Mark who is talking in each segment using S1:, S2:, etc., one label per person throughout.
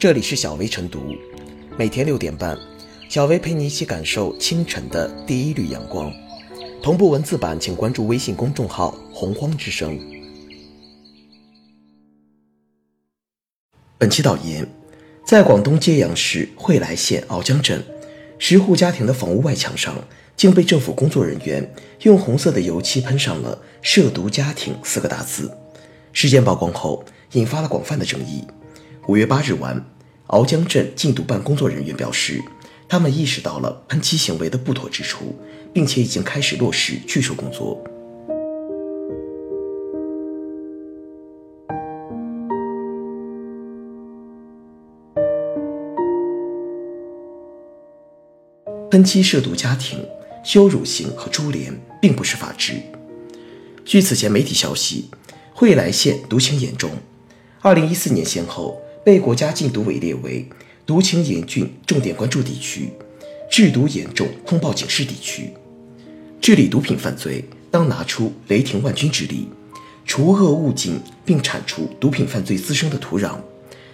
S1: 这里是小薇晨读，每天六点半，小薇陪你一起感受清晨的第一缕阳光。同步文字版，请关注微信公众号“洪荒之声”。本期导言：在广东揭阳市惠来县鳌江镇，十户家庭的房屋外墙上，竟被政府工作人员用红色的油漆喷上了“涉毒家庭”四个大字。事件曝光后，引发了广泛的争议。五月八日晚，鳌江镇禁毒办工作人员表示，他们意识到了喷漆行为的不妥之处，并且已经开始落实拒收工作。喷漆涉毒家庭、羞辱刑和株连，并不是法治。据此前媒体消息，惠来县毒情严重，二零一四年先后。被国家禁毒委列为毒情严峻重点关注地区、制毒严重通报警示地区。治理毒品犯罪，当拿出雷霆万钧之力，除恶务尽，并铲除毒品犯罪滋生的土壤。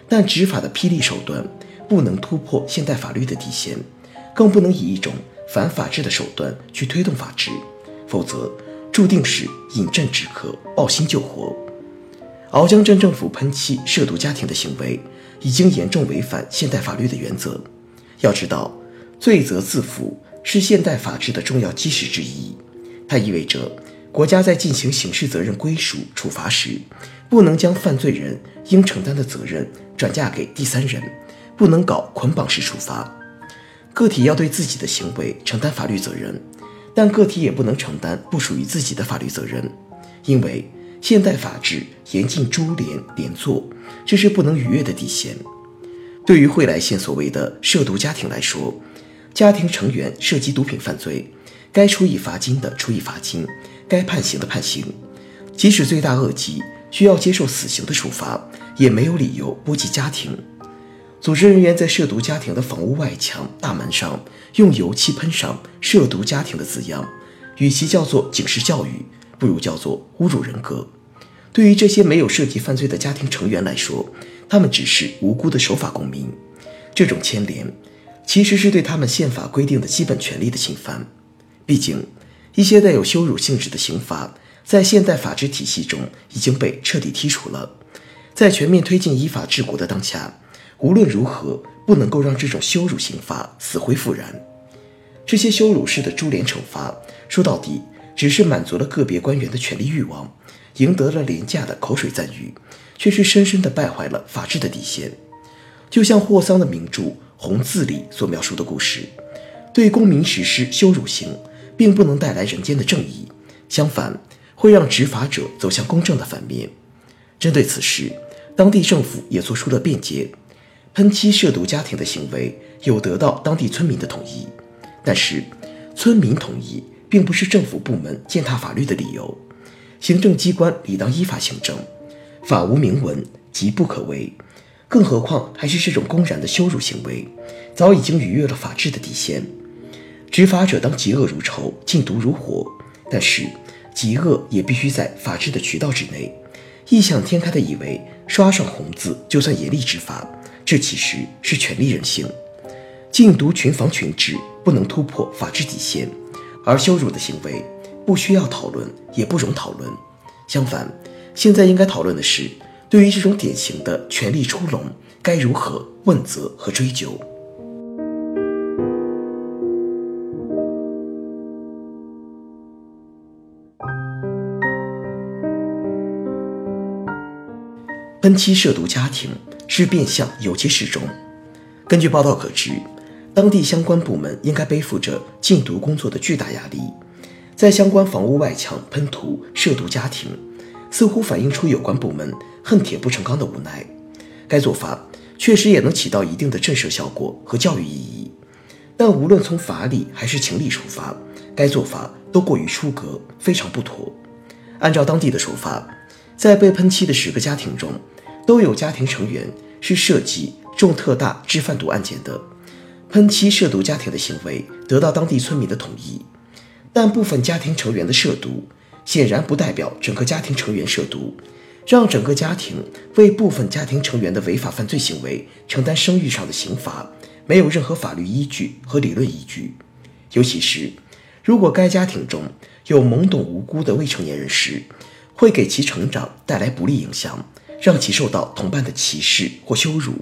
S1: 但执法的霹雳手段不能突破现代法律的底线，更不能以一种反法治的手段去推动法治，否则注定是饮鸩止渴、抱薪救活。鳌江镇政府喷漆涉毒家庭的行为，已经严重违反现代法律的原则。要知道，罪责自负是现代法治的重要基石之一。它意味着，国家在进行刑事责任归属处罚时，不能将犯罪人应承担的责任转嫁给第三人，不能搞捆绑式处罚。个体要对自己的行为承担法律责任，但个体也不能承担不属于自己的法律责任，因为。现代法治严禁株连连坐，这是不能逾越的底线。对于惠来县所谓的涉毒家庭来说，家庭成员涉及毒品犯罪，该处以罚金的处以罚金，该判刑的判刑。即使罪大恶极，需要接受死刑的处罚，也没有理由波及家庭。组织人员在涉毒家庭的房屋外墙、大门上用油漆喷上“涉毒家庭”的字样，与其叫做警示教育，不如叫做侮辱人格。对于这些没有涉及犯罪的家庭成员来说，他们只是无辜的守法公民。这种牵连，其实是对他们宪法规定的基本权利的侵犯。毕竟，一些带有羞辱性质的刑罚，在现代法治体系中已经被彻底剔除了。在全面推进依法治国的当下，无论如何不能够让这种羞辱刑罚死灰复燃。这些羞辱式的株连惩罚，说到底，只是满足了个别官员的权力欲望。赢得了廉价的口水赞誉，却是深深地败坏了法治的底线。就像霍桑的名著《红字》里所描述的故事，对公民实施羞辱刑，并不能带来人间的正义，相反，会让执法者走向公正的反面。针对此事，当地政府也做出了辩解：喷漆涉毒家庭的行为有得到当地村民的同意，但是村民同意并不是政府部门践踏法律的理由。行政机关理当依法行政，法无明文即不可为。更何况还是这种公然的羞辱行为，早已经逾越了法治的底线。执法者当嫉恶如仇，禁毒如火，但是嫉恶也必须在法治的渠道之内。异想天开的以为刷上红字就算严厉执法，这其实是权力任性。禁毒群防群治不能突破法治底线，而羞辱的行为。不需要讨论，也不容讨论。相反，现在应该讨论的是，对于这种典型的权力出笼，该如何问责和追究。喷漆涉毒家庭是变相有其始终。根据报道可知，当地相关部门应该背负着禁毒工作的巨大压力。在相关房屋外墙喷涂涉毒家庭，似乎反映出有关部门恨铁不成钢的无奈。该做法确实也能起到一定的震慑效果和教育意义，但无论从法理还是情理出发，该做法都过于出格，非常不妥。按照当地的说法，在被喷漆的十个家庭中，都有家庭成员是涉及重特大制贩毒案件的。喷漆涉毒家庭的行为得到当地村民的同意。但部分家庭成员的涉毒，显然不代表整个家庭成员涉毒，让整个家庭为部分家庭成员的违法犯罪行为承担声誉上的刑罚，没有任何法律依据和理论依据。尤其是如果该家庭中有懵懂无辜的未成年人时，会给其成长带来不利影响，让其受到同伴的歧视或羞辱。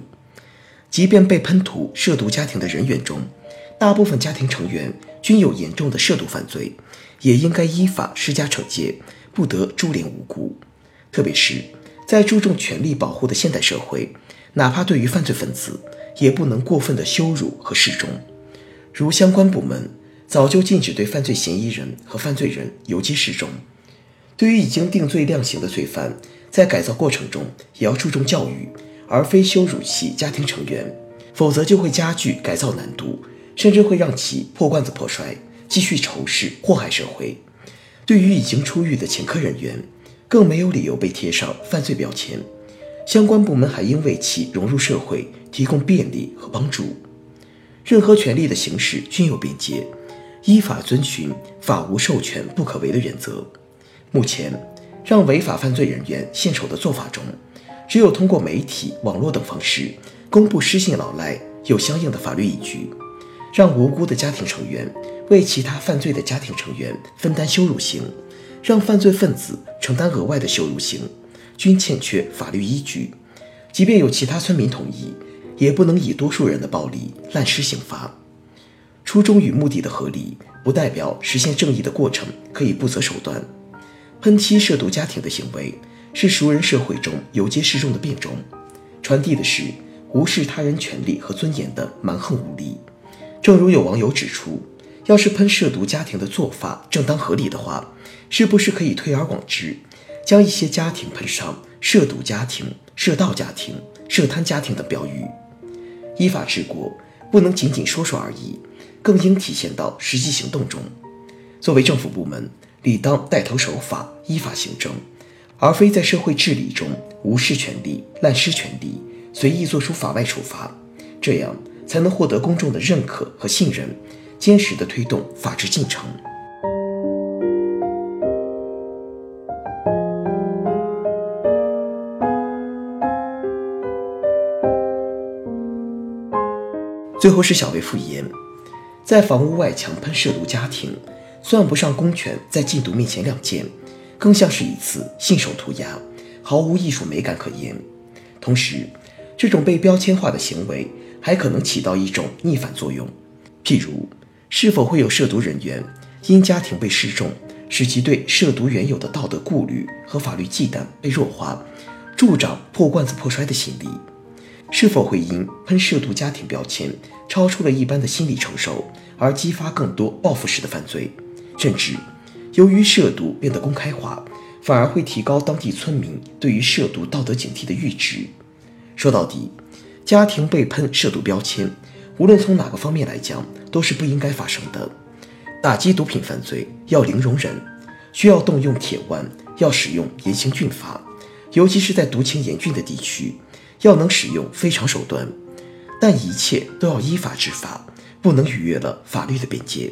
S1: 即便被喷涂涉毒家庭的人员中，大部分家庭成员均有严重的涉毒犯罪，也应该依法施加惩戒，不得株连无辜。特别是，在注重权利保护的现代社会，哪怕对于犯罪分子，也不能过分的羞辱和示众。如相关部门早就禁止对犯罪嫌疑人和犯罪人游街示众。对于已经定罪量刑的罪犯，在改造过程中也要注重教育，而非羞辱其家庭成员，否则就会加剧改造难度。甚至会让其破罐子破摔，继续仇视祸害社会。对于已经出狱的前科人员，更没有理由被贴上犯罪标签。相关部门还应为其融入社会提供便利和帮助。任何权利的行使均有边界，依法遵循“法无授权不可为”的原则。目前，让违法犯罪人员献丑的做法中，只有通过媒体、网络等方式公布失信老赖有相应的法律依据。让无辜的家庭成员为其他犯罪的家庭成员分担羞辱刑，让犯罪分子承担额外的羞辱刑，均欠缺法律依据。即便有其他村民同意，也不能以多数人的暴力滥施刑罚。初衷与目的的合理，不代表实现正义的过程可以不择手段。喷漆涉毒家庭的行为，是熟人社会中游街示众的变种，传递的是无视他人权利和尊严的蛮横无理。正如有网友指出，要是喷涉毒家庭的做法正当合理的话，是不是可以推而广之，将一些家庭喷上“涉毒家庭”“涉盗家庭”“涉贪家庭”等标语？依法治国不能仅仅说说而已，更应体现到实际行动中。作为政府部门，理当带头守法、依法行政，而非在社会治理中无视权利、滥施权力、随意作出法外处罚。这样。才能获得公众的认可和信任，坚实地推动法治进程。最后是小薇复言，在房屋外墙喷涉毒家庭，算不上公权在禁毒面前亮剑，更像是一次信手涂鸦，毫无艺术美感可言。同时，这种被标签化的行为。还可能起到一种逆反作用，譬如，是否会有涉毒人员因家庭被示众，使其对涉毒原有的道德顾虑和法律忌惮被弱化，助长破罐子破摔的心理？是否会因喷涉毒家庭标签超出了一般的心理承受，而激发更多报复式的犯罪？甚至，由于涉毒变得公开化，反而会提高当地村民对于涉毒道德警惕的阈值？说到底。家庭被喷涉毒标签，无论从哪个方面来讲，都是不应该发生的。打击毒品犯罪要零容忍，需要动用铁腕，要使用严刑峻法，尤其是在毒情严峻的地区，要能使用非常手段。但一切都要依法执法，不能逾越了法律的边界。